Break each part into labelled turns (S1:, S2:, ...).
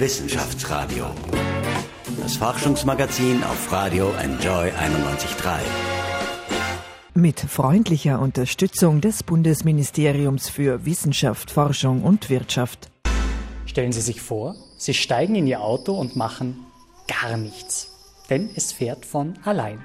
S1: Wissenschaftsradio. Das Forschungsmagazin auf Radio Enjoy 91.3.
S2: Mit freundlicher Unterstützung des Bundesministeriums für Wissenschaft, Forschung und Wirtschaft.
S3: Stellen Sie sich vor, Sie steigen in Ihr Auto und machen gar nichts, denn es fährt von allein.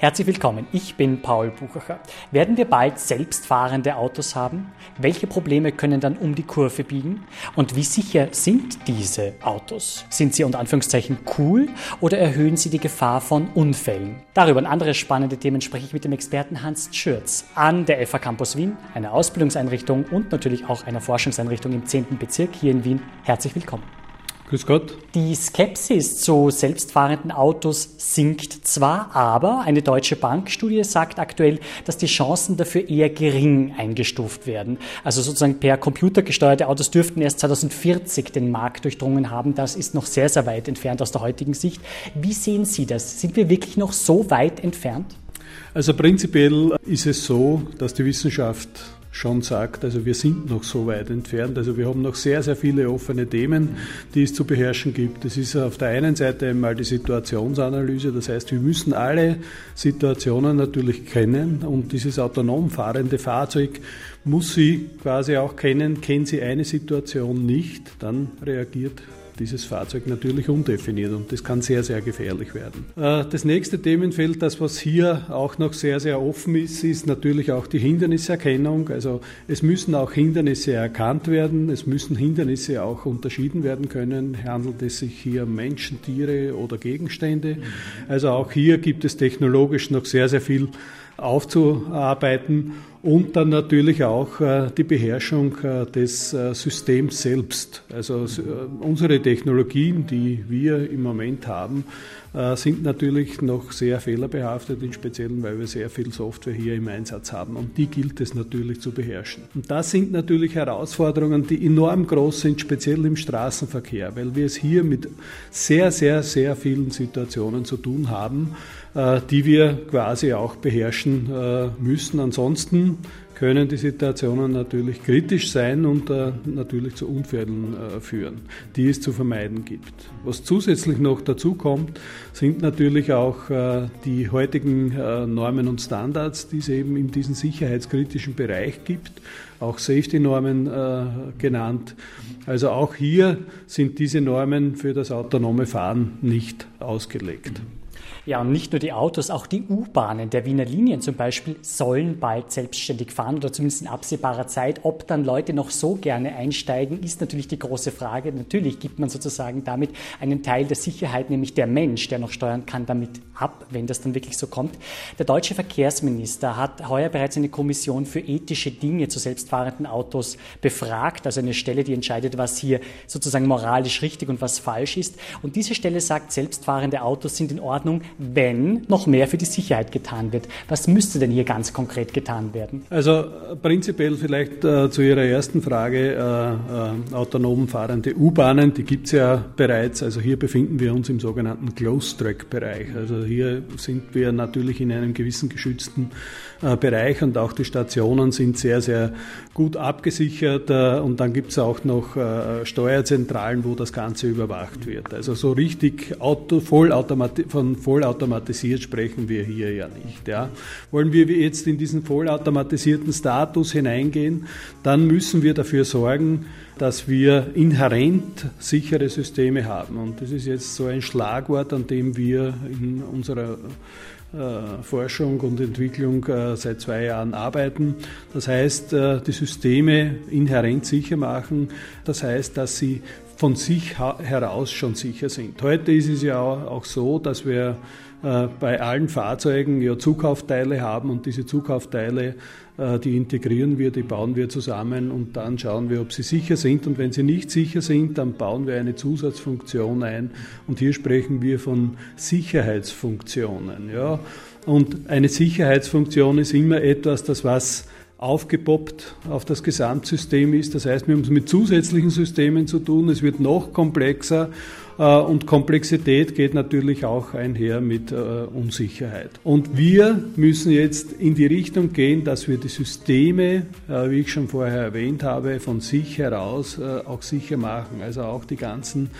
S3: Herzlich willkommen, ich bin Paul Buchacher. Werden wir bald selbstfahrende Autos haben? Welche Probleme können dann um die Kurve biegen? Und wie sicher sind diese Autos? Sind sie unter Anführungszeichen cool oder erhöhen sie die Gefahr von Unfällen? Darüber und andere spannende Themen spreche ich mit dem Experten Hans Schürz an der FH Campus Wien, einer Ausbildungseinrichtung und natürlich auch einer Forschungseinrichtung im 10. Bezirk hier in Wien. Herzlich willkommen.
S4: Grüß Gott.
S3: Die Skepsis zu selbstfahrenden Autos sinkt zwar, aber eine deutsche Bankstudie sagt aktuell, dass die Chancen dafür eher gering eingestuft werden. Also sozusagen per Computer gesteuerte Autos dürften erst 2040 den Markt durchdrungen haben. Das ist noch sehr, sehr weit entfernt aus der heutigen Sicht. Wie sehen Sie das? Sind wir wirklich noch so weit entfernt?
S4: Also prinzipiell ist es so, dass die Wissenschaft schon sagt, also wir sind noch so weit entfernt. Also wir haben noch sehr, sehr viele offene Themen, die es zu beherrschen gibt. Das ist auf der einen Seite einmal die Situationsanalyse, das heißt, wir müssen alle Situationen natürlich kennen und dieses autonom fahrende Fahrzeug muss sie quasi auch kennen. Kennt sie eine Situation nicht, dann reagiert dieses Fahrzeug natürlich undefiniert und das kann sehr, sehr gefährlich werden. Äh, das nächste Themenfeld, das was hier auch noch sehr, sehr offen ist, ist natürlich auch die Hinderniserkennung. Also es müssen auch Hindernisse erkannt werden, es müssen Hindernisse auch unterschieden werden können. Handelt es sich hier um Menschen, Tiere oder Gegenstände? Also auch hier gibt es technologisch noch sehr, sehr viel aufzuarbeiten und dann natürlich auch äh, die Beherrschung äh, des äh, Systems selbst. Also unsere Technologien, die wir im Moment haben, sind natürlich noch sehr fehlerbehaftet, im Speziellen, weil wir sehr viel Software hier im Einsatz haben. Und die gilt es natürlich zu beherrschen. Und das sind natürlich Herausforderungen, die enorm groß sind, speziell im Straßenverkehr, weil wir es hier mit sehr, sehr, sehr vielen Situationen zu tun haben die wir quasi auch beherrschen müssen. Ansonsten können die Situationen natürlich kritisch sein und äh, natürlich zu Unfällen führen, die es zu vermeiden gibt. Was zusätzlich noch dazu kommt, sind natürlich auch die heutigen Normen und Standards, die es eben in diesem sicherheitskritischen Bereich gibt, auch Safety-Normen genannt. Also auch hier sind diese Normen für das autonome Fahren nicht ausgelegt.
S3: Ja, und nicht nur die Autos, auch die U-Bahnen der Wiener Linien zum Beispiel sollen bald selbstständig fahren oder zumindest in absehbarer Zeit. Ob dann Leute noch so gerne einsteigen, ist natürlich die große Frage. Natürlich gibt man sozusagen damit einen Teil der Sicherheit, nämlich der Mensch, der noch steuern kann, damit ab, wenn das dann wirklich so kommt. Der deutsche Verkehrsminister hat heuer bereits eine Kommission für ethische Dinge zu selbstfahrenden Autos befragt, also eine Stelle, die entscheidet, was hier sozusagen moralisch richtig und was falsch ist. Und diese Stelle sagt, selbstfahrende Autos sind in Ordnung, wenn noch mehr für die Sicherheit getan wird. Was müsste denn hier ganz konkret getan werden?
S4: Also prinzipiell vielleicht äh, zu Ihrer ersten Frage, äh, äh, autonom fahrende U-Bahnen, die gibt es ja bereits. Also hier befinden wir uns im sogenannten Close-Track-Bereich. Also hier sind wir natürlich in einem gewissen geschützten äh, Bereich und auch die Stationen sind sehr, sehr gut abgesichert äh, und dann gibt es auch noch äh, Steuerzentralen, wo das Ganze überwacht wird. Also so richtig auto, vollautomati von vollautomatisiert sprechen wir hier ja nicht. Ja. Wollen wir jetzt in diesen vollautomatisierten Status hineingehen, dann müssen wir dafür sorgen, dass wir inhärent sichere Systeme haben. Und das ist jetzt so ein Schlagwort, an dem wir in unserer Forschung und Entwicklung äh, seit zwei Jahren arbeiten. Das heißt, äh, die Systeme inhärent sicher machen. Das heißt, dass sie von sich heraus schon sicher sind. Heute ist es ja auch so, dass wir bei allen Fahrzeugen ja Zukaufteile haben und diese Zukaufteile äh, die integrieren wir, die bauen wir zusammen und dann schauen wir, ob sie sicher sind. Und wenn sie nicht sicher sind, dann bauen wir eine Zusatzfunktion ein. Und hier sprechen wir von Sicherheitsfunktionen. Ja. Und eine Sicherheitsfunktion ist immer etwas, das was aufgepoppt auf das Gesamtsystem ist. Das heißt, wir haben es mit zusätzlichen Systemen zu tun. Es wird noch komplexer und Komplexität geht natürlich auch einher mit Unsicherheit. Und wir müssen jetzt in die Richtung gehen, dass wir die Systeme, wie ich schon vorher erwähnt habe, von sich heraus auch sicher machen. Also auch die ganzen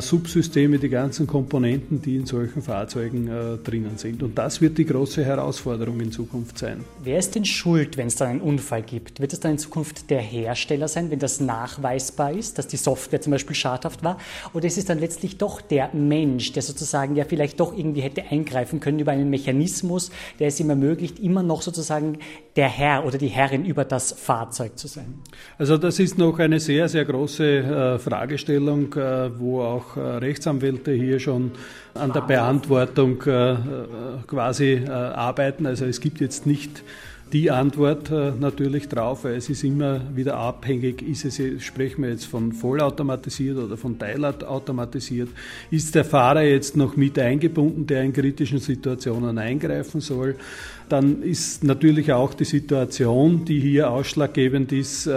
S4: Subsysteme, die ganzen Komponenten, die in solchen Fahrzeugen drinnen sind. Und das wird die große Herausforderung in Zukunft sein.
S3: Wer ist denn schuld, wenn es dann einen Unfall gibt? Wird es dann in Zukunft der Hersteller sein, wenn das nachweisbar ist, dass die Software zum Beispiel schadhaft war? Oder ist es dann letztlich doch der Mensch, der sozusagen ja vielleicht doch irgendwie hätte eingreifen können über einen Mechanismus, der es ihm ermöglicht, immer noch sozusagen der Herr oder die Herrin über das Fahrzeug zu sein?
S4: Also das ist noch eine sehr, sehr große äh, Fragestellung, äh, wo auch äh, Rechtsanwälte hier schon an der Beantwortung äh, äh, quasi arbeiten. Also es gibt jetzt nicht die Antwort natürlich drauf, weil es ist immer wieder abhängig, ist es, sprechen wir jetzt von vollautomatisiert oder von teilautomatisiert, ist der Fahrer jetzt noch mit eingebunden, der in kritischen Situationen eingreifen soll, dann ist natürlich auch die Situation, die hier ausschlaggebend ist,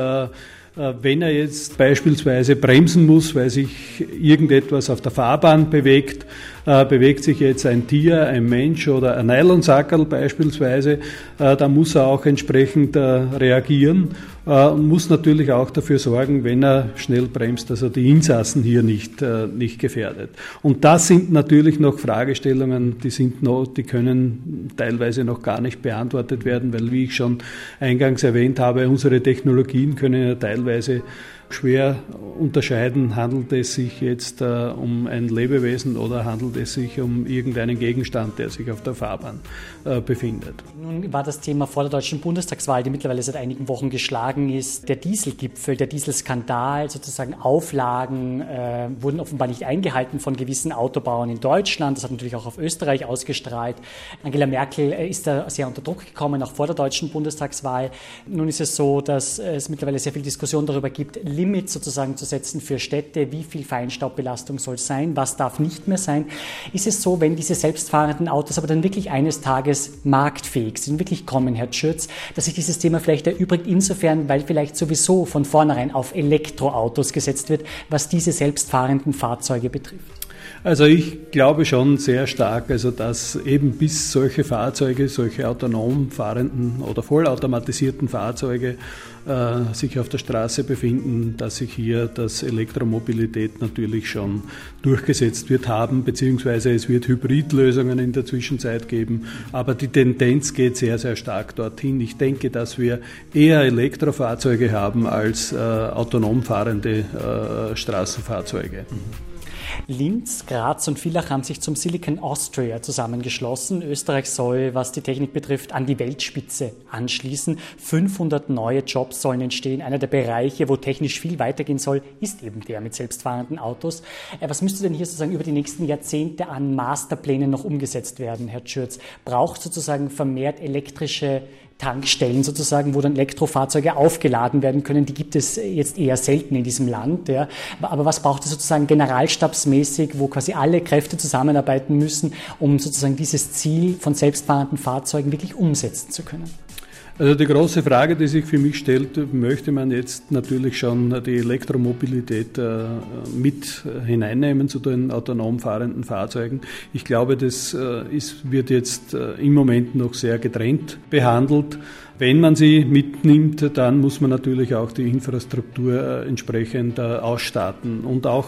S4: wenn er jetzt beispielsweise bremsen muss, weil sich irgendetwas auf der Fahrbahn bewegt, äh, bewegt sich jetzt ein Tier, ein Mensch oder ein Nylonsackerl beispielsweise, äh, dann muss er auch entsprechend reagieren und muss natürlich auch dafür sorgen, wenn er schnell bremst, dass er die Insassen hier nicht, nicht gefährdet. Und das sind natürlich noch Fragestellungen, die sind noch, die können teilweise noch gar nicht beantwortet werden, weil, wie ich schon eingangs erwähnt habe, unsere Technologien können ja teilweise schwer unterscheiden, handelt es sich jetzt äh, um ein Lebewesen oder handelt es sich um irgendeinen Gegenstand, der sich auf der Fahrbahn äh, befindet.
S3: Nun war das Thema vor der deutschen Bundestagswahl, die mittlerweile seit einigen Wochen geschlagen ist, der Dieselgipfel, der Dieselskandal, sozusagen Auflagen äh, wurden offenbar nicht eingehalten von gewissen Autobauern in Deutschland. Das hat natürlich auch auf Österreich ausgestrahlt. Angela Merkel äh, ist da sehr unter Druck gekommen, auch vor der deutschen Bundestagswahl. Nun ist es so, dass es mittlerweile sehr viel Diskussion darüber gibt, Limits sozusagen zu setzen für Städte, wie viel Feinstaubbelastung soll sein, was darf nicht mehr sein. Ist es so, wenn diese selbstfahrenden Autos aber dann wirklich eines Tages marktfähig sind, wirklich kommen, Herr Schürz, dass sich dieses Thema vielleicht erübrigt insofern, weil vielleicht sowieso von vornherein auf Elektroautos gesetzt wird, was diese selbstfahrenden Fahrzeuge betrifft?
S4: Also ich glaube schon sehr stark, also dass eben bis solche Fahrzeuge, solche autonom fahrenden oder vollautomatisierten Fahrzeuge äh, sich auf der Straße befinden, dass sich hier das Elektromobilität natürlich schon durchgesetzt wird haben, beziehungsweise es wird Hybridlösungen in der Zwischenzeit geben, aber die Tendenz geht sehr, sehr stark dorthin. Ich denke, dass wir eher Elektrofahrzeuge haben als äh, autonom fahrende äh, Straßenfahrzeuge. Mhm.
S3: Linz, Graz und Villach haben sich zum Silicon Austria zusammengeschlossen. Österreich soll, was die Technik betrifft, an die Weltspitze anschließen. 500 neue Jobs sollen entstehen. Einer der Bereiche, wo technisch viel weitergehen soll, ist eben der mit selbstfahrenden Autos. Äh, was müsste denn hier sozusagen über die nächsten Jahrzehnte an Masterplänen noch umgesetzt werden, Herr Schürz? Braucht sozusagen vermehrt elektrische Tankstellen sozusagen, wo dann Elektrofahrzeuge aufgeladen werden können. Die gibt es jetzt eher selten in diesem Land. Ja. Aber was braucht es sozusagen generalstabsmäßig, wo quasi alle Kräfte zusammenarbeiten müssen, um sozusagen dieses Ziel von selbstfahrenden Fahrzeugen wirklich umsetzen zu können?
S4: Also die große Frage, die sich für mich stellt, möchte man jetzt natürlich schon die Elektromobilität äh, mit hineinnehmen zu den autonom fahrenden Fahrzeugen. Ich glaube, das äh, ist, wird jetzt äh, im Moment noch sehr getrennt behandelt. Wenn man sie mitnimmt, dann muss man natürlich auch die Infrastruktur entsprechend ausstatten. Und auch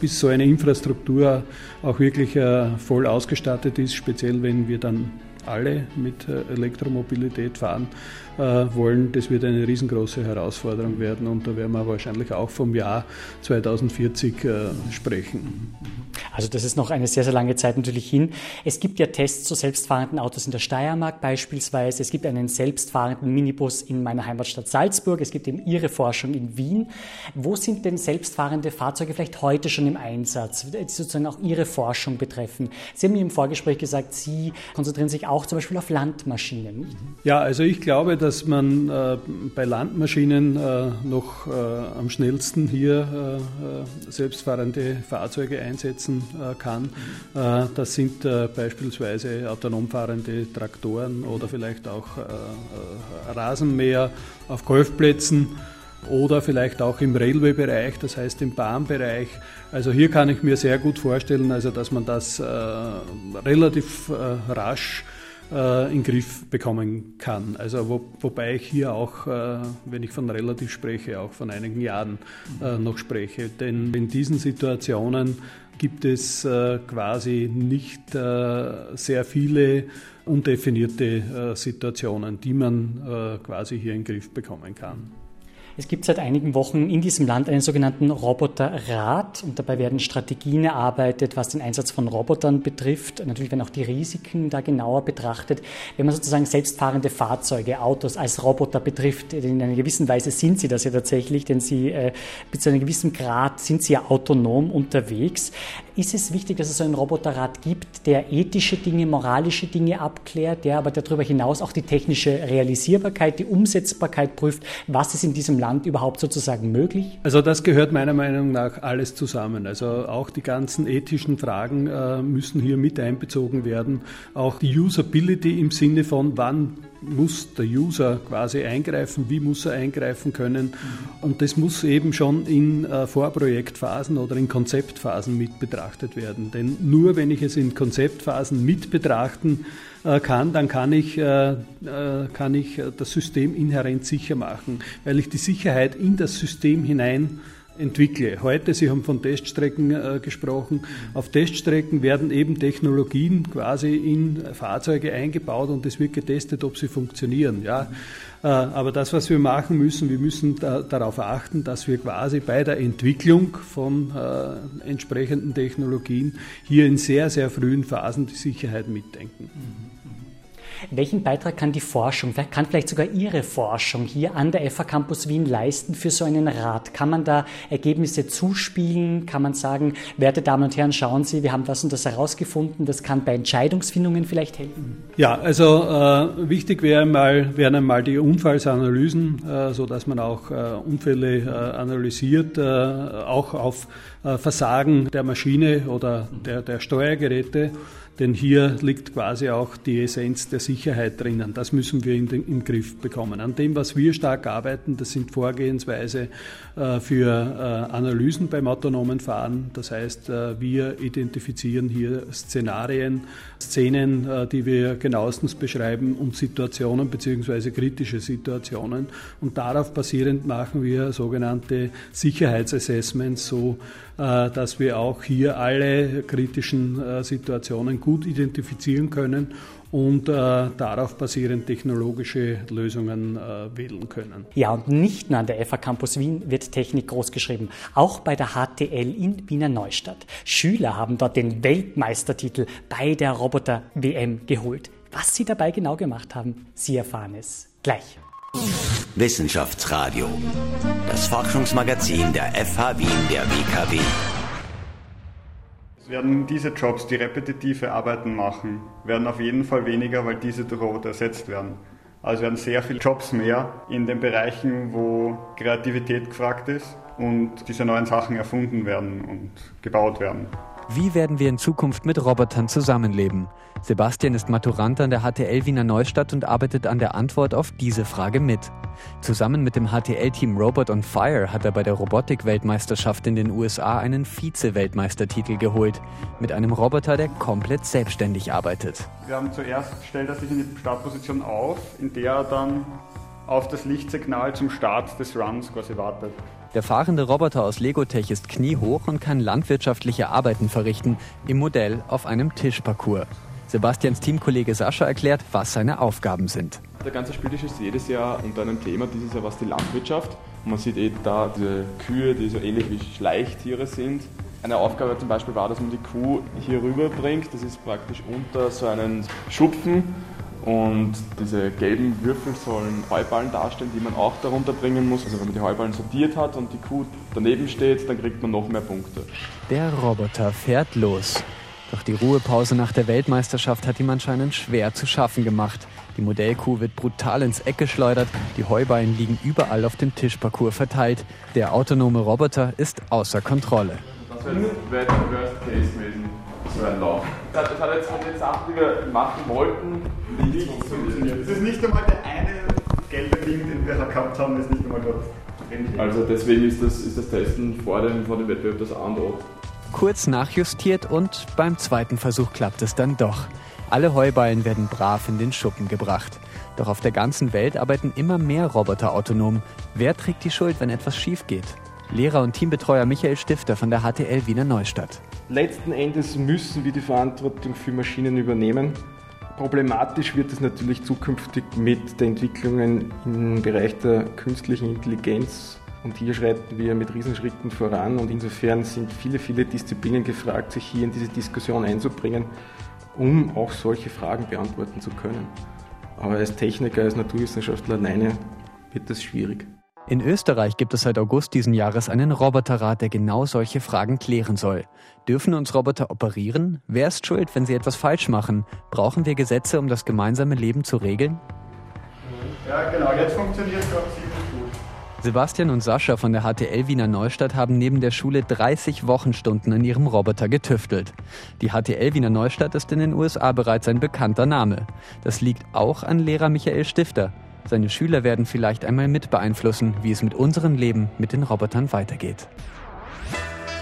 S4: bis so eine Infrastruktur auch wirklich voll ausgestattet ist, speziell wenn wir dann alle mit äh, Elektromobilität fahren äh, wollen. Das wird eine riesengroße Herausforderung werden und da werden wir wahrscheinlich auch vom Jahr 2040 äh, sprechen.
S3: Also das ist noch eine sehr, sehr lange Zeit natürlich hin. Es gibt ja Tests zu selbstfahrenden Autos in der Steiermark beispielsweise. Es gibt einen selbstfahrenden Minibus in meiner Heimatstadt Salzburg. Es gibt eben Ihre Forschung in Wien. Wo sind denn selbstfahrende Fahrzeuge vielleicht heute schon im Einsatz, die sozusagen auch Ihre Forschung betreffen? Sie haben mir im Vorgespräch gesagt, Sie konzentrieren sich auch zum Beispiel auf Landmaschinen.
S4: Ja, also ich glaube, dass man äh, bei Landmaschinen äh, noch äh, am schnellsten hier äh, äh, selbstfahrende Fahrzeuge einsetzen äh, kann. Äh, das sind beispielsweise autonom fahrende Traktoren oder vielleicht auch Rasenmäher auf Golfplätzen oder vielleicht auch im Railway-Bereich, das heißt im Bahnbereich. Also hier kann ich mir sehr gut vorstellen, also dass man das äh, relativ äh, rasch äh, in den Griff bekommen kann. Also wo, wobei ich hier auch, äh, wenn ich von relativ spreche, auch von einigen Jahren äh, noch spreche. Denn in diesen Situationen gibt es äh, quasi nicht äh, sehr viele undefinierte äh, Situationen, die man quasi hier in den Griff bekommen kann.
S3: Es gibt seit einigen Wochen in diesem Land einen sogenannten Roboterrat und dabei werden Strategien erarbeitet, was den Einsatz von Robotern betrifft. Natürlich werden auch die Risiken da genauer betrachtet. Wenn man sozusagen selbstfahrende Fahrzeuge, Autos als Roboter betrifft, in einer gewissen Weise sind sie das ja tatsächlich, denn sie äh, bis zu einem gewissen Grad sind sie ja autonom unterwegs. Ist es wichtig, dass es so einen Roboterrat gibt, der ethische Dinge, moralische Dinge abklärt, der aber darüber hinaus auch die technische Realisierbarkeit, die Umsetzbarkeit prüft? Was ist in diesem Land Land überhaupt sozusagen möglich?
S4: Also das gehört meiner Meinung nach alles zusammen. Also auch die ganzen ethischen Fragen äh, müssen hier mit einbezogen werden. Auch die Usability im Sinne von, wann muss der User quasi eingreifen, wie muss er eingreifen können. Und das muss eben schon in äh, Vorprojektphasen oder in Konzeptphasen mit betrachtet werden. Denn nur wenn ich es in Konzeptphasen mit betrachten äh, kann, dann kann ich, äh, kann ich das System inhärent sicher machen, weil ich die Sicherheit in das System hinein entwickle. Heute, Sie haben von Teststrecken äh, gesprochen, auf Teststrecken werden eben Technologien quasi in Fahrzeuge eingebaut und es wird getestet, ob sie funktionieren. Ja. Äh, aber das, was wir machen müssen, wir müssen da, darauf achten, dass wir quasi bei der Entwicklung von äh, entsprechenden Technologien hier in sehr, sehr frühen Phasen die Sicherheit mitdenken. Mhm.
S3: Welchen Beitrag kann die Forschung, kann vielleicht sogar Ihre Forschung hier an der FH Campus Wien leisten für so einen Rat? Kann man da Ergebnisse zuspielen? Kann man sagen, werte Damen und Herren, schauen Sie, wir haben das und das herausgefunden, das kann bei Entscheidungsfindungen vielleicht helfen?
S4: Ja, also äh, wichtig wäre mal, wären einmal die Unfallsanalysen, äh, sodass man auch äh, Unfälle äh, analysiert, äh, auch auf äh, Versagen der Maschine oder der, der Steuergeräte. Denn hier liegt quasi auch die Essenz der Sicherheit drinnen. Das müssen wir in den, im Griff bekommen. An dem, was wir stark arbeiten, das sind Vorgehensweise äh, für äh, Analysen beim autonomen Fahren. Das heißt, äh, wir identifizieren hier Szenarien, Szenen, äh, die wir genauestens beschreiben und Situationen beziehungsweise kritische Situationen. Und darauf basierend machen wir sogenannte Sicherheitsassessments, so äh, dass wir auch hier alle kritischen äh, Situationen gut identifizieren können und äh, darauf basierend technologische Lösungen äh, wählen können.
S3: Ja, und nicht nur an der FA Campus Wien wird Technik großgeschrieben, auch bei der HTL in Wiener Neustadt. Schüler haben dort den Weltmeistertitel bei der Roboter WM geholt. Was sie dabei genau gemacht haben, Sie erfahren es gleich.
S1: Wissenschaftsradio, das Forschungsmagazin der FH Wien der WKW.
S5: Werden diese Jobs, die repetitive Arbeiten machen, werden auf jeden Fall weniger, weil diese durch Roboter ersetzt werden. Also werden sehr viele Jobs mehr in den Bereichen, wo Kreativität gefragt ist und diese neuen Sachen erfunden werden und gebaut werden.
S6: Wie werden wir in Zukunft mit Robotern zusammenleben? Sebastian ist Maturant an der HTL Wiener Neustadt und arbeitet an der Antwort auf diese Frage mit. Zusammen mit dem HTL-Team Robot on Fire hat er bei der Robotik-Weltmeisterschaft in den USA einen Vize-Weltmeistertitel geholt. Mit einem Roboter, der komplett selbstständig arbeitet.
S5: Wir haben zuerst, stellt er sich in die Startposition auf, in der er dann auf das Lichtsignal zum Start des Runs quasi wartet.
S6: Der fahrende Roboter aus Legotech ist kniehoch und kann landwirtschaftliche Arbeiten verrichten, im Modell auf einem Tischparcours. Sebastians Teamkollege Sascha erklärt, was seine Aufgaben sind.
S7: Der ganze Spieltisch ist jedes Jahr unter einem Thema, dieses Jahr war es die Landwirtschaft. Man sieht eh da diese Kühe, die so ähnlich wie Schleichtiere sind. Eine Aufgabe zum Beispiel war, dass man die Kuh hier rüber bringt. Das ist praktisch unter so einen Schupfen und diese gelben Würfel sollen Heuballen darstellen, die man auch darunter bringen muss. Also wenn man die Heuballen sortiert hat und die Kuh daneben steht, dann kriegt man noch mehr Punkte.
S6: Der Roboter fährt los. Doch die Ruhepause nach der Weltmeisterschaft hat ihm anscheinend schwer zu schaffen gemacht. Die Modellkuh wird brutal ins Eck geschleudert, die Heuballen liegen überall auf dem Tischparcours verteilt. Der autonome Roboter ist außer Kontrolle.
S7: Das wäre der Worst Case gewesen, so ein Lauf. Das hat jetzt von den Sachen, die wir machen wollten, nicht funktioniert.
S5: Es ist nicht einmal der eine gelbe Ding, den wir gehabt haben, ist nicht einmal dort
S7: Also deswegen ist das, ist das Testen vor dem, vor dem Wettbewerb das A und O.
S6: Kurz nachjustiert und beim zweiten Versuch klappt es dann doch. Alle Heuballen werden brav in den Schuppen gebracht. Doch auf der ganzen Welt arbeiten immer mehr Roboter autonom. Wer trägt die Schuld, wenn etwas schief geht? Lehrer und Teambetreuer Michael Stifter von der HTL Wiener Neustadt.
S8: Letzten Endes müssen wir die Verantwortung für Maschinen übernehmen. Problematisch wird es natürlich zukünftig mit den Entwicklungen im Bereich der künstlichen Intelligenz. Und hier schreiten wir mit Riesenschritten voran. Und insofern sind viele, viele Disziplinen gefragt, sich hier in diese Diskussion einzubringen, um auch solche Fragen beantworten zu können. Aber als Techniker, als Naturwissenschaftler alleine wird das schwierig.
S6: In Österreich gibt es seit August diesen Jahres einen Roboterrat, der genau solche Fragen klären soll. Dürfen uns Roboter operieren? Wer ist schuld, wenn sie etwas falsch machen? Brauchen wir Gesetze, um das gemeinsame Leben zu regeln?
S5: Ja, genau, jetzt funktioniert es ziemlich gut.
S6: Sebastian und Sascha von der HTL Wiener Neustadt haben neben der Schule 30 Wochenstunden an ihrem Roboter getüftelt. Die HTL Wiener Neustadt ist in den USA bereits ein bekannter Name. Das liegt auch an Lehrer Michael Stifter. Seine Schüler werden vielleicht einmal mit beeinflussen, wie es mit unserem Leben mit den Robotern weitergeht.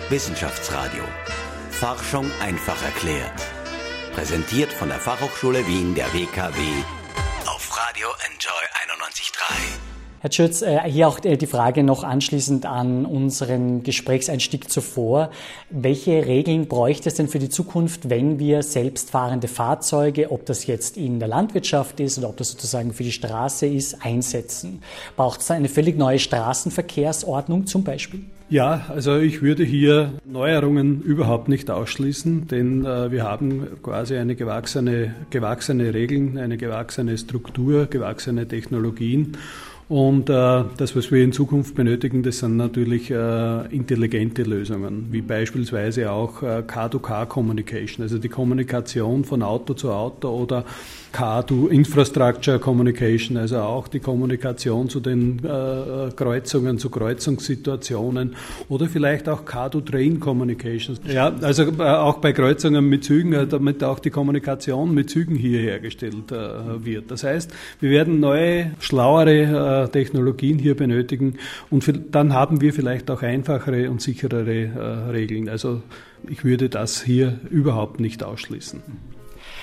S1: Wissenschaftsradio. Forschung einfach erklärt. Präsentiert von der Fachhochschule Wien der WKW auf Radio Enjoy 91.3.
S3: Herr Schütz, äh, hier auch äh, die Frage noch anschließend an unseren Gesprächseinstieg zuvor. Welche Regeln bräuchte es denn für die Zukunft, wenn wir selbstfahrende Fahrzeuge, ob das jetzt in der Landwirtschaft ist oder ob das sozusagen für die Straße ist, einsetzen? Braucht es eine völlig neue Straßenverkehrsordnung zum Beispiel?
S4: Ja, also ich würde hier Neuerungen überhaupt nicht ausschließen, denn äh, wir haben quasi eine gewachsene, gewachsene Regeln, eine gewachsene Struktur, gewachsene Technologien. Und äh, das, was wir in Zukunft benötigen, das sind natürlich äh, intelligente Lösungen, wie beispielsweise auch äh, Car-to-Car-Communication, also die Kommunikation von Auto zu Auto oder Car-to-Infrastructure Communication, also auch die Kommunikation zu den äh, Kreuzungen, zu Kreuzungssituationen oder vielleicht auch Car-to-Train Communication. Ja, also äh, auch bei Kreuzungen mit Zügen, äh, damit auch die Kommunikation mit Zügen hier hergestellt äh, wird. Das heißt, wir werden neue, schlauere äh, Technologien hier benötigen und dann haben wir vielleicht auch einfachere und sicherere äh, Regeln. Also ich würde das hier überhaupt nicht ausschließen.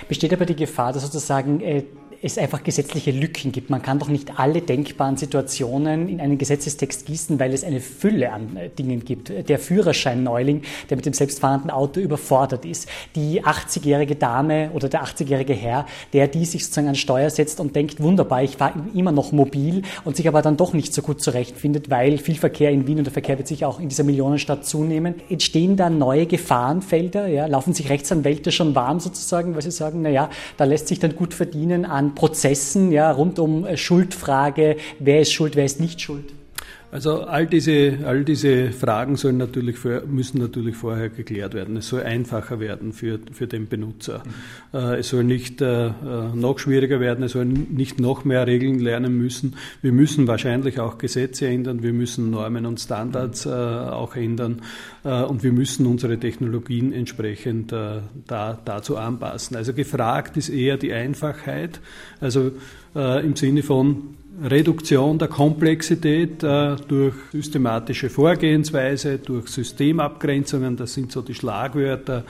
S3: Besteht aber die Gefahr, dass sozusagen äh, es einfach gesetzliche Lücken gibt. Man kann doch nicht alle denkbaren Situationen in einen Gesetzestext gießen, weil es eine Fülle an äh, Dingen gibt. Der Führerschein-Neuling, der mit dem selbstfahrenden Auto überfordert ist. Die 80-jährige Dame oder der 80-jährige Herr, der die sich sozusagen an Steuer setzt und denkt, wunderbar, ich fahre immer noch mobil und sich aber dann doch nicht so gut zurechtfindet, weil viel Verkehr in Wien und der Verkehr wird sich auch in dieser Millionenstadt zunehmen. Entstehen da neue Gefahrenfelder? Ja? Laufen sich Rechtsanwälte schon warm sozusagen, weil sie sagen, na ja, da lässt sich dann gut verdienen an Prozessen ja, rund um äh, Schuldfrage, wer ist schuld, wer ist nicht schuld?
S4: Also all diese, all diese Fragen sollen natürlich für, müssen natürlich vorher geklärt werden. Es soll einfacher werden für, für den Benutzer. Mhm. Äh, es soll nicht äh, noch schwieriger werden, es soll nicht noch mehr Regeln lernen müssen. Wir müssen wahrscheinlich auch Gesetze ändern, wir müssen Normen und Standards äh, auch ändern äh, und wir müssen unsere Technologien entsprechend äh, da, dazu anpassen. Also gefragt ist eher die Einfachheit, also äh, im Sinne von Reduktion der Komplexität äh, durch systematische Vorgehensweise, durch Systemabgrenzungen, das sind so die Schlagwörter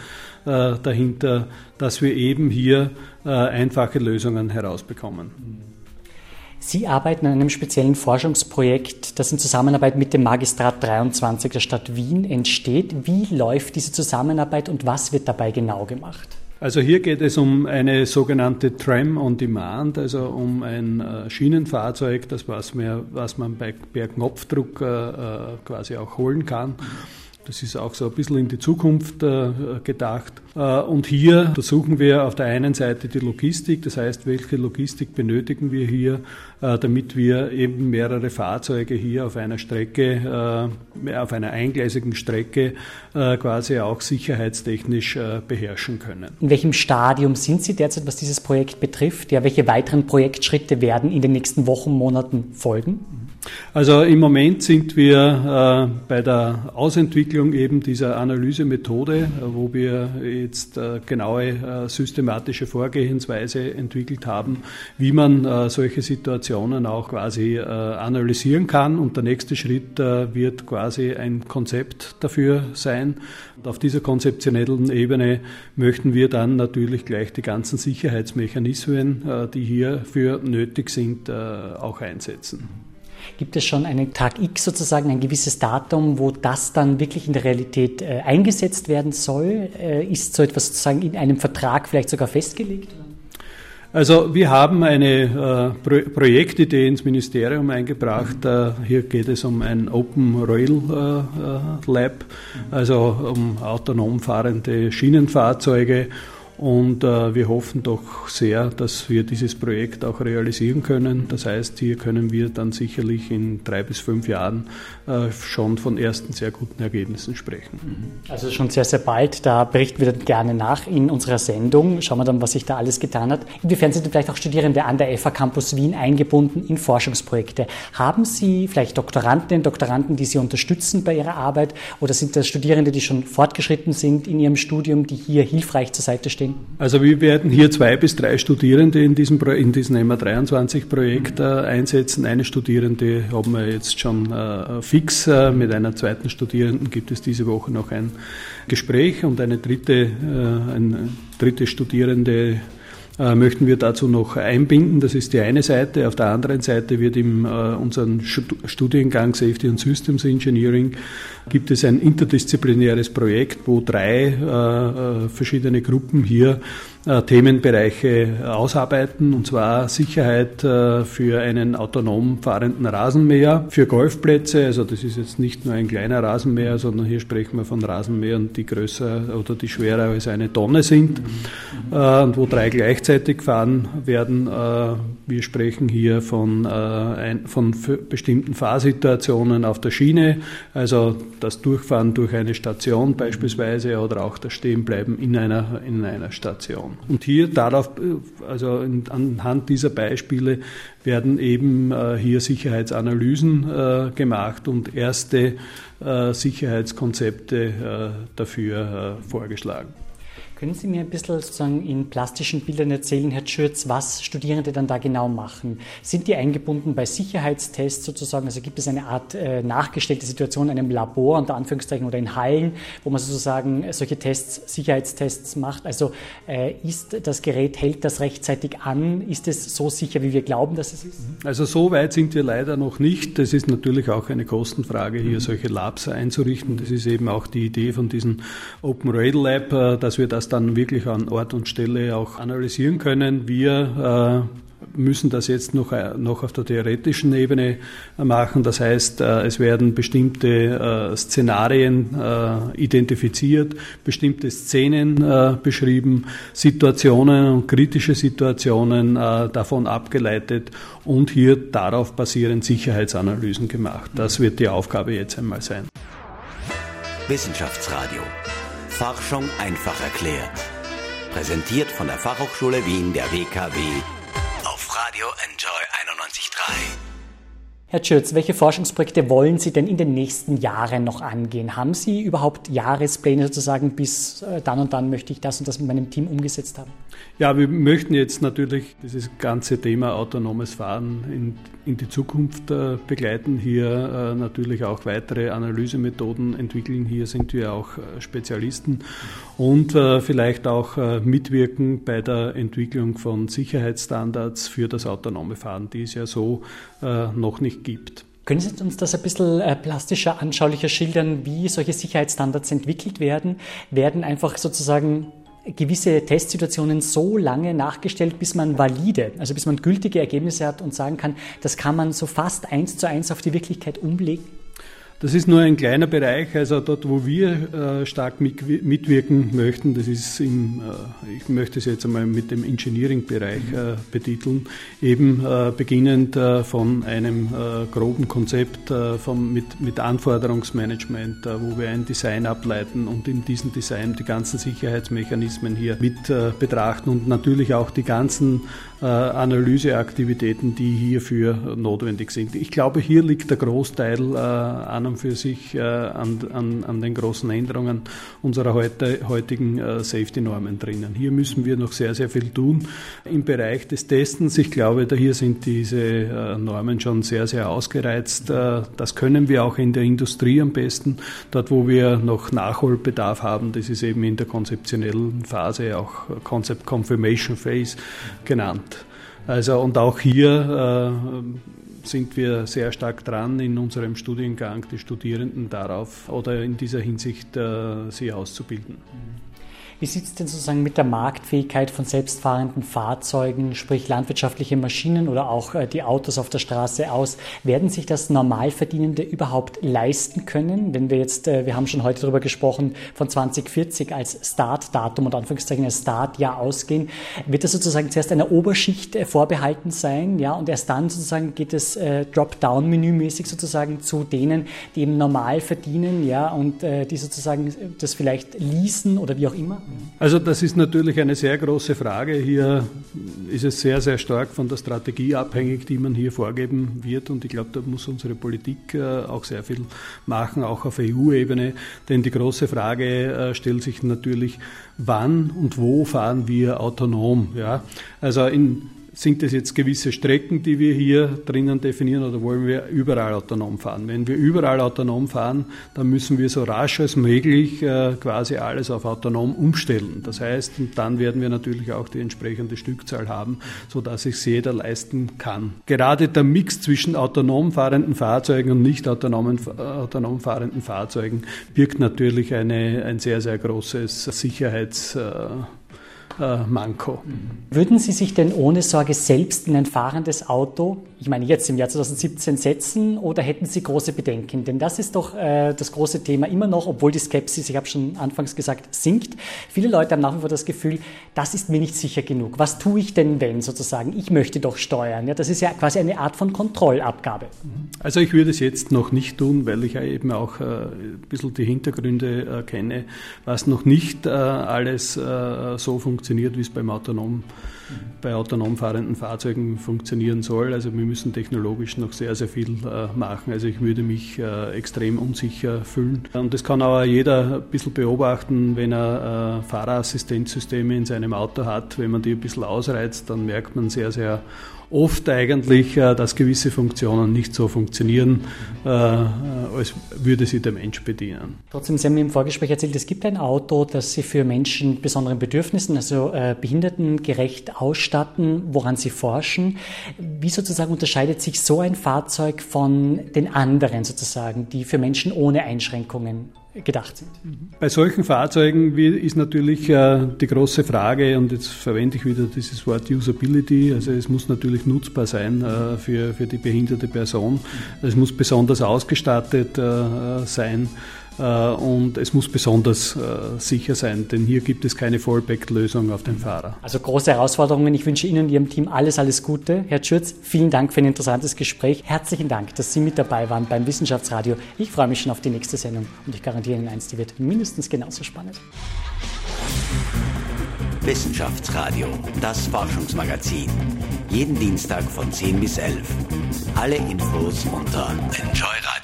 S4: äh, dahinter, dass wir eben hier äh, einfache Lösungen herausbekommen.
S3: Sie arbeiten an einem speziellen Forschungsprojekt, das in Zusammenarbeit mit dem Magistrat 23 der Stadt Wien entsteht. Wie läuft diese Zusammenarbeit und was wird dabei genau gemacht?
S4: Also hier geht es um eine sogenannte Tram on Demand, also um ein äh, Schienenfahrzeug, das was, mehr, was man bei, per Knopfdruck äh, äh, quasi auch holen kann. Das ist auch so ein bisschen in die Zukunft äh, gedacht. Äh, und hier versuchen wir auf der einen Seite die Logistik, das heißt, welche Logistik benötigen wir hier, äh, damit wir eben mehrere Fahrzeuge hier auf einer Strecke, auf einer eingleisigen Strecke quasi auch sicherheitstechnisch beherrschen können.
S3: In welchem Stadium sind Sie derzeit, was dieses Projekt betrifft? Ja, welche weiteren Projektschritte werden in den nächsten Wochen, Monaten folgen?
S4: Also im Moment sind wir äh, bei der Ausentwicklung eben dieser Analysemethode, äh, wo wir jetzt äh, genaue systematische Vorgehensweise entwickelt haben, wie man solche Situationen auch quasi analysieren kann. Und der nächste Schritt wird quasi ein Konzept dafür sein. Und auf dieser konzeptionellen Ebene möchten wir dann natürlich gleich die ganzen Sicherheitsmechanismen, die hierfür nötig sind, auch einsetzen.
S3: Gibt es schon einen Tag X sozusagen, ein gewisses Datum, wo das dann wirklich in der Realität äh, eingesetzt werden soll? Äh, ist so etwas sozusagen in einem Vertrag vielleicht sogar festgelegt?
S4: Also wir haben eine äh, Pro Projektidee ins Ministerium eingebracht. Äh, hier geht es um ein Open Rail äh, Lab, also um autonom fahrende Schienenfahrzeuge. Und äh, wir hoffen doch sehr, dass wir dieses Projekt auch realisieren können. Das heißt, hier können wir dann sicherlich in drei bis fünf Jahren äh, schon von ersten sehr guten Ergebnissen sprechen.
S3: Mhm. Also schon sehr, sehr bald. Da berichten wir dann gerne nach in unserer Sendung. Schauen wir dann, was sich da alles getan hat. Inwiefern sind vielleicht auch Studierende an der FA Campus Wien eingebunden in Forschungsprojekte? Haben Sie vielleicht Doktorandinnen, Doktoranden, die Sie unterstützen bei Ihrer Arbeit? Oder sind das Studierende, die schon fortgeschritten sind in ihrem Studium, die hier hilfreich zur Seite stehen?
S4: Also wir werden hier zwei bis drei Studierende in diesem, in diesem MA23-Projekt äh, einsetzen. Eine Studierende haben wir jetzt schon äh, fix. Äh, mit einer zweiten Studierenden gibt es diese Woche noch ein Gespräch und eine dritte, äh, eine dritte Studierende möchten wir dazu noch einbinden. Das ist die eine Seite. Auf der anderen Seite wird in äh, unserem Studiengang Safety and Systems Engineering gibt es ein interdisziplinäres Projekt, wo drei äh, verschiedene Gruppen hier äh, Themenbereiche ausarbeiten, und zwar Sicherheit äh, für einen autonom fahrenden Rasenmäher, für Golfplätze, also das ist jetzt nicht nur ein kleiner Rasenmäher, sondern hier sprechen wir von Rasenmähern, die größer oder die schwerer als eine Tonne sind, mhm. und wo drei gleichzeitig fahren werden. Wir sprechen hier von, von bestimmten Fahrsituationen auf der Schiene, also das Durchfahren durch eine Station beispielsweise oder auch das Stehenbleiben in einer, in einer Station. Und hier darauf, also anhand dieser Beispiele werden eben äh, hier Sicherheitsanalysen äh, gemacht und erste äh, Sicherheitskonzepte dafür vorgeschlagen.
S3: Können Sie mir ein bisschen sozusagen in plastischen Bildern erzählen, Herr Schürz, was Studierende dann da genau machen? Sind die eingebunden bei Sicherheitstests sozusagen? Also gibt es eine Art äh, nachgestellte Situation in einem Labor, unter Anführungszeichen, oder in Hallen, wo man sozusagen solche Tests, Sicherheitstests macht? Also äh, ist das Gerät, hält das rechtzeitig an? Ist es so sicher, wie wir glauben, dass es ist?
S4: Also so weit sind wir leider noch nicht. Das ist natürlich auch eine Kostenfrage, hier solche Labs einzurichten. Das ist eben auch die Idee von diesem Open Rail Lab, äh, dass wir das dann wirklich an Ort und Stelle auch analysieren können. Wir äh, müssen das jetzt noch, äh, noch auf der theoretischen Ebene machen. Das heißt, äh, es werden bestimmte Szenarien identifiziert, bestimmte Szenen beschrieben, Situationen und kritische Situationen davon abgeleitet und hier darauf basierend Sicherheitsanalysen gemacht. Das wird die Aufgabe jetzt einmal sein.
S1: Wissenschaftsradio Forschung einfach erklärt. Präsentiert von der Fachhochschule Wien der WKW auf Radio Enjoy 91.3.
S3: Herr Tschürz, welche Forschungsprojekte wollen Sie denn in den nächsten Jahren noch angehen? Haben Sie überhaupt Jahrespläne sozusagen, bis äh, dann und dann möchte ich das und das mit meinem Team umgesetzt haben?
S4: Ja, wir möchten jetzt natürlich dieses ganze Thema autonomes Fahren in, in die Zukunft äh, begleiten, hier äh, natürlich auch weitere Analysemethoden entwickeln. Hier sind wir auch äh, Spezialisten und vielleicht auch mitwirken bei der Entwicklung von Sicherheitsstandards für das autonome Fahren, die es ja so noch nicht gibt.
S3: Können Sie uns das ein bisschen plastischer, anschaulicher schildern, wie solche Sicherheitsstandards entwickelt werden? Werden einfach sozusagen gewisse Testsituationen so lange nachgestellt, bis man valide, also bis man gültige Ergebnisse hat und sagen kann, das kann man so fast eins zu eins auf die Wirklichkeit umlegen?
S4: Das ist nur ein kleiner Bereich, also dort, wo wir äh, stark mitwirken möchten, das ist im, äh, ich möchte es jetzt einmal mit dem Engineering-Bereich äh, betiteln, eben beginnend von einem groben Konzept mit Anforderungsmanagement, wo wir ein Design ableiten und in diesem Design die ganzen Sicherheitsmechanismen hier mit betrachten und natürlich auch die ganzen Analyseaktivitäten, die hierfür notwendig sind. Ich glaube, hier liegt der Großteil an und für sich an, an, an den großen Änderungen unserer heute, heutigen Safety-Normen drinnen. Hier müssen wir noch sehr, sehr viel tun im Bereich des Testens. Ich glaube, da hier sind diese Normen schon sehr, sehr ausgereizt. Das können wir auch in der Industrie am besten. Dort, wo wir noch Nachholbedarf haben, das ist eben in der konzeptionellen Phase, auch Concept Confirmation Phase genannt. Also und auch hier äh, sind wir sehr stark dran, in unserem Studiengang die Studierenden darauf oder in dieser Hinsicht äh, sie auszubilden.
S3: Wie sieht es denn sozusagen mit der Marktfähigkeit von selbstfahrenden Fahrzeugen, sprich landwirtschaftliche Maschinen oder auch äh, die Autos auf der Straße aus? Werden sich das Normalverdienende überhaupt leisten können? Wenn wir jetzt, äh, wir haben schon heute darüber gesprochen, von 2040 als Startdatum und Anführungszeichen als Startjahr ausgehen, wird das sozusagen zuerst einer Oberschicht äh, vorbehalten sein, ja, und erst dann sozusagen geht es Dropdown-Menümäßig sozusagen zu denen, die eben normal verdienen, ja, und die sozusagen das vielleicht leasen oder wie auch immer?
S4: Also das ist natürlich eine sehr große Frage. Hier ist es sehr, sehr stark von der Strategie abhängig, die man hier vorgeben wird. Und ich glaube, da muss unsere Politik äh, auch sehr viel machen, auch auf EU-Ebene. Denn die große Frage äh, stellt sich natürlich, wann und wo fahren wir autonom? Ja? Also in sind es jetzt gewisse Strecken, die wir hier drinnen definieren oder wollen wir überall autonom fahren? Wenn wir überall autonom fahren, dann müssen wir so rasch als möglich äh, quasi alles auf autonom umstellen. Das heißt, dann werden wir natürlich auch die entsprechende Stückzahl haben, sodass es jeder leisten kann. Gerade der Mix zwischen autonom fahrenden Fahrzeugen und nicht autonomen, autonom fahrenden Fahrzeugen birgt natürlich eine, ein sehr, sehr großes Sicherheits- äh, äh, Manko.
S3: Würden Sie sich denn ohne Sorge selbst in ein fahrendes Auto, ich meine jetzt im Jahr 2017, setzen oder hätten Sie große Bedenken? Denn das ist doch äh, das große Thema immer noch, obwohl die Skepsis, ich habe schon anfangs gesagt, sinkt. Viele Leute haben nach wie vor das Gefühl, das ist mir nicht sicher genug. Was tue ich denn, wenn sozusagen? Ich möchte doch steuern. Ja, das ist ja quasi eine Art von Kontrollabgabe.
S4: Also ich würde es jetzt noch nicht tun, weil ich ja eben auch äh, ein bisschen die Hintergründe äh, kenne, was noch nicht äh, alles äh, so funktioniert wie es beim autonom, bei autonom fahrenden Fahrzeugen funktionieren soll. Also wir müssen technologisch noch sehr, sehr viel äh, machen. Also ich würde mich äh, extrem unsicher fühlen. Und das kann aber jeder ein bisschen beobachten, wenn er äh, Fahrerassistenzsysteme in seinem Auto hat. Wenn man die ein bisschen ausreizt, dann merkt man sehr, sehr oft eigentlich, äh, dass gewisse Funktionen nicht so funktionieren, äh, als würde sie der Mensch bedienen.
S3: Trotzdem, Sie haben mir im Vorgespräch erzählt, es gibt ein Auto, das Sie für Menschen mit besonderen Bedürfnissen, also äh, behindertengerecht ausstatten, woran Sie forschen. Wie sozusagen unterscheidet sich so ein Fahrzeug von den anderen sozusagen, die für Menschen ohne Einschränkungen gedacht sind.
S4: Bei solchen Fahrzeugen ist natürlich äh, die große Frage, und jetzt verwende ich wieder dieses Wort Usability, also es muss natürlich nutzbar sein äh, für, für die behinderte Person. Es muss besonders ausgestattet äh, sein. Äh, und es muss besonders äh, sicher sein, denn hier gibt es keine Fallback-Lösung auf den Fahrer.
S3: Also große Herausforderungen. Ich wünsche Ihnen und Ihrem Team alles, alles Gute. Herr Schürz, vielen Dank für ein interessantes Gespräch. Herzlichen Dank, dass Sie mit dabei waren beim Wissenschaftsradio. Ich freue mich schon auf die nächste Sendung und ich garantiere Ihnen eins, die wird mindestens genauso spannend.
S1: Wissenschaftsradio, das Forschungsmagazin. Jeden Dienstag von 10 bis 11. Alle Infos unter Enjoy Radio.